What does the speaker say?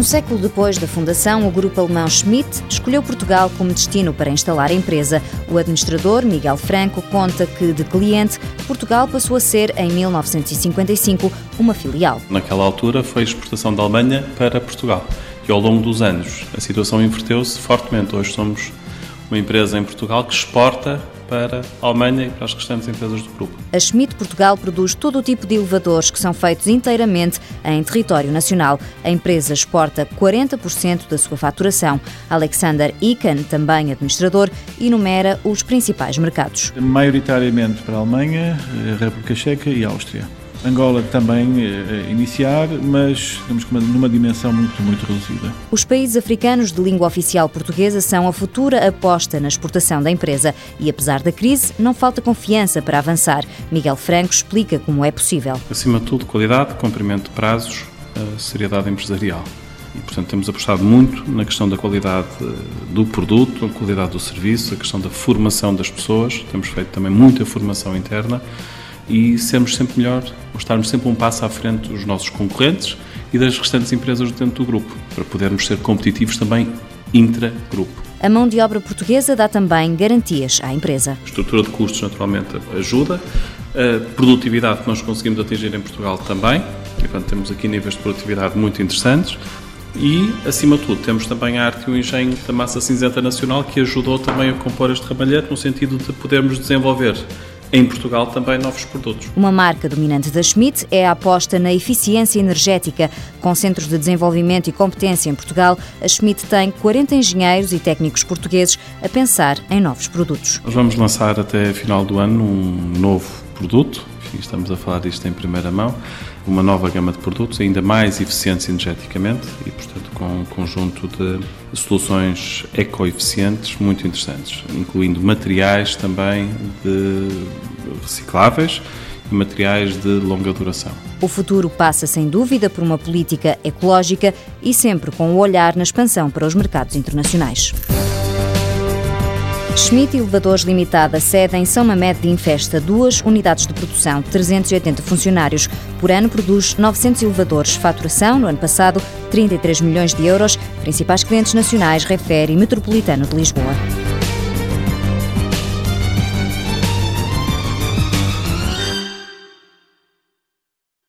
Um século depois da fundação, o grupo alemão Schmidt escolheu Portugal como destino para instalar a empresa. O administrador, Miguel Franco, conta que de cliente, Portugal passou a ser, em 1955, uma filial. Naquela altura foi exportação da Alemanha para Portugal. E ao longo dos anos a situação inverteu-se fortemente. Hoje somos uma empresa em Portugal que exporta para a Alemanha e para as restantes empresas do grupo. A Schmidt Portugal produz todo o tipo de elevadores que são feitos inteiramente em território nacional. A empresa exporta 40% da sua faturação. Alexander Ikan, também administrador, enumera os principais mercados. Maioritariamente para a Alemanha, a República Checa e a Áustria. Angola também eh, iniciar, mas estamos numa dimensão muito, muito reduzida. Os países africanos de língua oficial portuguesa são a futura aposta na exportação da empresa e, apesar da crise, não falta confiança para avançar. Miguel Franco explica como é possível. Acima de tudo, qualidade, cumprimento de prazos, seriedade empresarial. E, portanto, temos apostado muito na questão da qualidade eh, do produto, a qualidade do serviço, a questão da formação das pessoas. Temos feito também muita formação interna e sermos sempre melhor, ou estarmos sempre um passo à frente dos nossos concorrentes e das restantes empresas dentro do grupo, para podermos ser competitivos também intra-grupo. A mão de obra portuguesa dá também garantias à empresa. A estrutura de custos, naturalmente, ajuda. A produtividade que nós conseguimos atingir em Portugal também. E, portanto, temos aqui níveis de produtividade muito interessantes. E, acima de tudo, temos também a arte e o engenho da massa cinzenta nacional que ajudou também a compor este ramalhete no sentido de podermos desenvolver em Portugal também novos produtos. Uma marca dominante da Schmidt é a aposta na eficiência energética. Com centros de desenvolvimento e competência em Portugal, a Schmidt tem 40 engenheiros e técnicos portugueses a pensar em novos produtos. Nós vamos lançar até final do ano um novo produto, estamos a falar disto em primeira mão, uma nova gama de produtos ainda mais eficientes energeticamente e, portanto, com um conjunto de soluções ecoeficientes muito interessantes, incluindo materiais também recicláveis e materiais de longa duração. O futuro passa sem dúvida por uma política ecológica e sempre com o um olhar na expansão para os mercados internacionais. Schmidt Elevadores Limitada sede em São Mamede de Infesta duas unidades de produção, 380 funcionários. Por ano produz 900 elevadores. Faturação, no ano passado, 33 milhões de euros. Principais clientes nacionais, refere Metropolitano de Lisboa.